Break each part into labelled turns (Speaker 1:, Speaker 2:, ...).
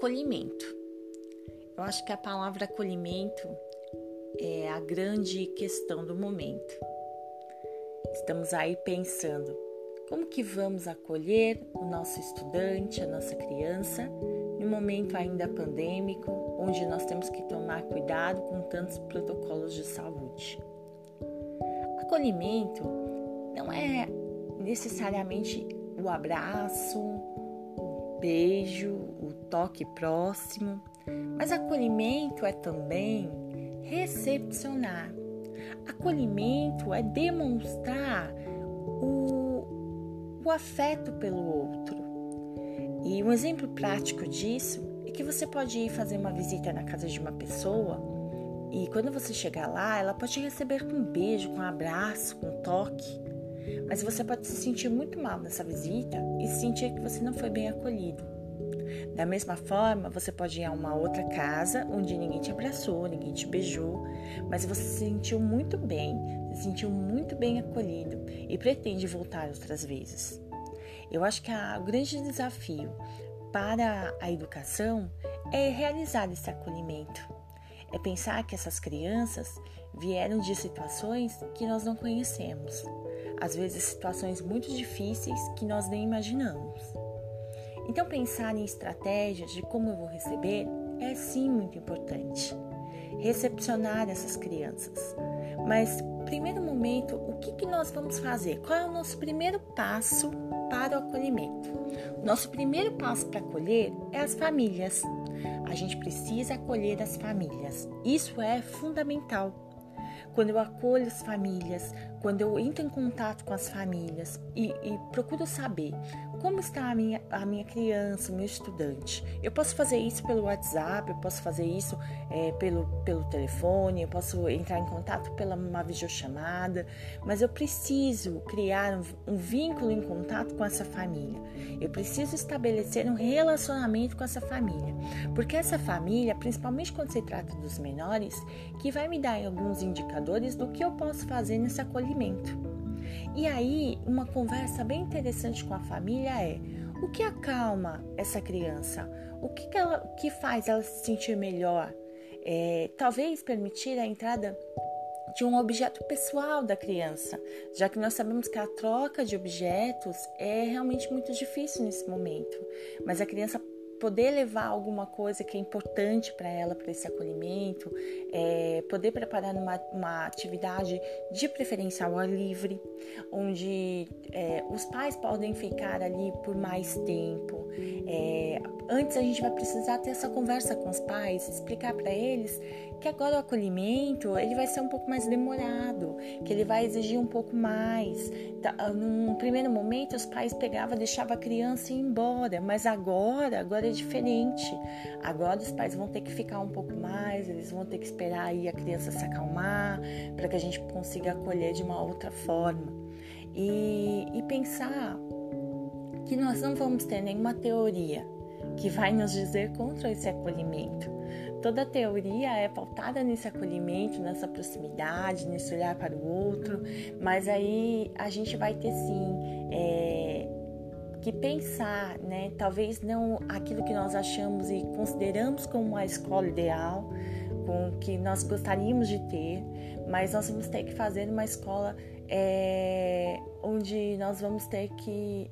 Speaker 1: Acolhimento. Eu acho que a palavra acolhimento é a grande questão do momento. Estamos aí pensando como que vamos acolher o nosso estudante, a nossa criança, no momento ainda pandêmico, onde nós temos que tomar cuidado com tantos protocolos de saúde. Acolhimento não é necessariamente o abraço, o beijo, toque próximo, mas acolhimento é também recepcionar. Acolhimento é demonstrar o, o afeto pelo outro. E um exemplo prático disso é que você pode ir fazer uma visita na casa de uma pessoa e quando você chegar lá, ela pode te receber com um beijo, com um abraço, com um toque. Mas você pode se sentir muito mal nessa visita e sentir que você não foi bem acolhido. Da mesma forma, você pode ir a uma outra casa onde ninguém te abraçou, ninguém te beijou, mas você se sentiu muito bem, se sentiu muito bem acolhido e pretende voltar outras vezes. Eu acho que o grande desafio para a educação é realizar esse acolhimento. É pensar que essas crianças vieram de situações que nós não conhecemos, às vezes situações muito difíceis que nós nem imaginamos. Então, pensar em estratégias de como eu vou receber é sim muito importante. Recepcionar essas crianças. Mas, primeiro momento, o que, que nós vamos fazer? Qual é o nosso primeiro passo para o acolhimento? Nosso primeiro passo para acolher é as famílias. A gente precisa acolher as famílias. Isso é fundamental quando eu acolho as famílias, quando eu entro em contato com as famílias e, e procuro saber como está a minha, a minha criança, meu estudante. Eu posso fazer isso pelo WhatsApp, eu posso fazer isso é, pelo, pelo telefone, eu posso entrar em contato pela uma videochamada, mas eu preciso criar um, um vínculo em contato com essa família. Eu preciso estabelecer um relacionamento com essa família, porque essa família, principalmente quando se trata dos menores, que vai me dar alguns indicadores do que eu posso fazer nesse acolhimento. E aí, uma conversa bem interessante com a família é: o que acalma essa criança? O que, que, ela, que faz ela se sentir melhor? É, talvez permitir a entrada de um objeto pessoal da criança, já que nós sabemos que a troca de objetos é realmente muito difícil nesse momento, mas a criança poder levar alguma coisa que é importante para ela, para esse acolhimento, é, poder preparar uma, uma, atividade de preferência ao ar livre, onde é, os pais podem ficar ali por mais tempo. É, antes a gente vai precisar ter essa conversa com os pais, explicar para eles que agora o acolhimento ele vai ser um pouco mais demorado, que ele vai exigir um pouco mais. Tá, num primeiro momento os pais pegavam, deixavam a criança ir embora, mas agora, agora é diferente. Agora os pais vão ter que ficar um pouco mais, eles vão ter que esperar aí a criança se acalmar para que a gente consiga acolher de uma outra forma. E, e pensar que nós não vamos ter nenhuma teoria que vai nos dizer contra esse acolhimento. Toda teoria é pautada nesse acolhimento, nessa proximidade, nesse olhar para o outro, mas aí a gente vai ter sim é, que pensar, né? Talvez não aquilo que nós achamos e consideramos como a escola ideal, com o que nós gostaríamos de ter, mas nós vamos ter que fazer uma escola é, onde nós vamos ter que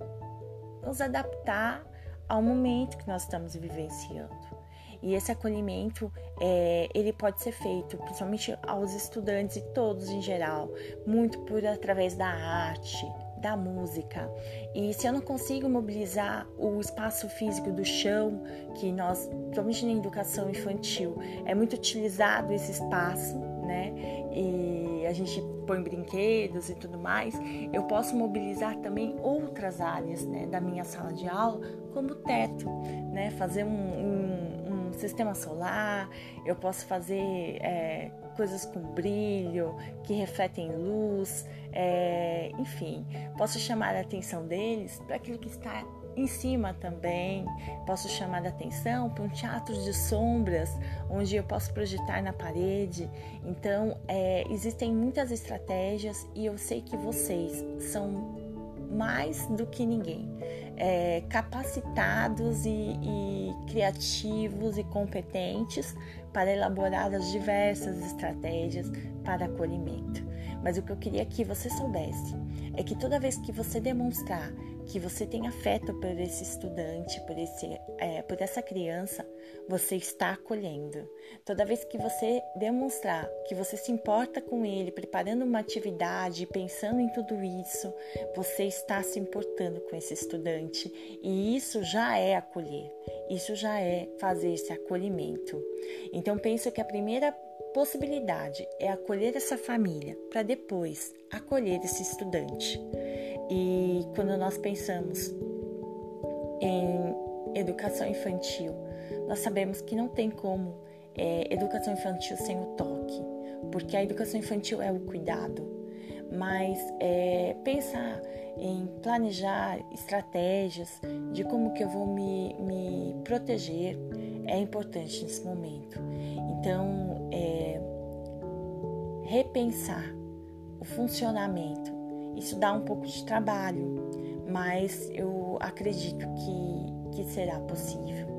Speaker 1: nos adaptar ao momento que nós estamos vivenciando. E esse acolhimento, é, ele pode ser feito, principalmente aos estudantes e todos em geral, muito por através da arte, da música. E se eu não consigo mobilizar o espaço físico do chão, que nós, principalmente na educação infantil, é muito utilizado esse espaço, né? E a gente põe brinquedos e tudo mais, eu posso mobilizar também outras áreas né, da minha sala de aula, como o teto, né? Fazer um, um, um sistema solar, eu posso fazer é, coisas com brilho, que refletem luz, é, enfim, posso chamar a atenção deles para aquilo que está em cima também. Posso chamar a atenção para um teatro de sombras, onde eu posso projetar na parede. Então, é, existem muitas estratégias e eu sei que vocês são mais do que ninguém, é, capacitados e, e criativos e competentes para elaborar as diversas estratégias para acolhimento. Mas o que eu queria que você soubesse é que toda vez que você demonstrar que você tem afeto por esse estudante, por, esse, é, por essa criança, você está acolhendo. Toda vez que você demonstrar que você se importa com ele, preparando uma atividade, pensando em tudo isso, você está se importando com esse estudante e isso já é acolher, isso já é fazer esse acolhimento. Então, penso que a primeira possibilidade é acolher essa família para depois acolher esse estudante. E quando nós pensamos em educação infantil, nós sabemos que não tem como é, educação infantil sem o toque, porque a educação infantil é o cuidado, mas é, pensar em planejar estratégias de como que eu vou me, me proteger é importante nesse momento. Então, é, repensar o funcionamento isso dá um pouco de trabalho, mas eu acredito que, que será possível.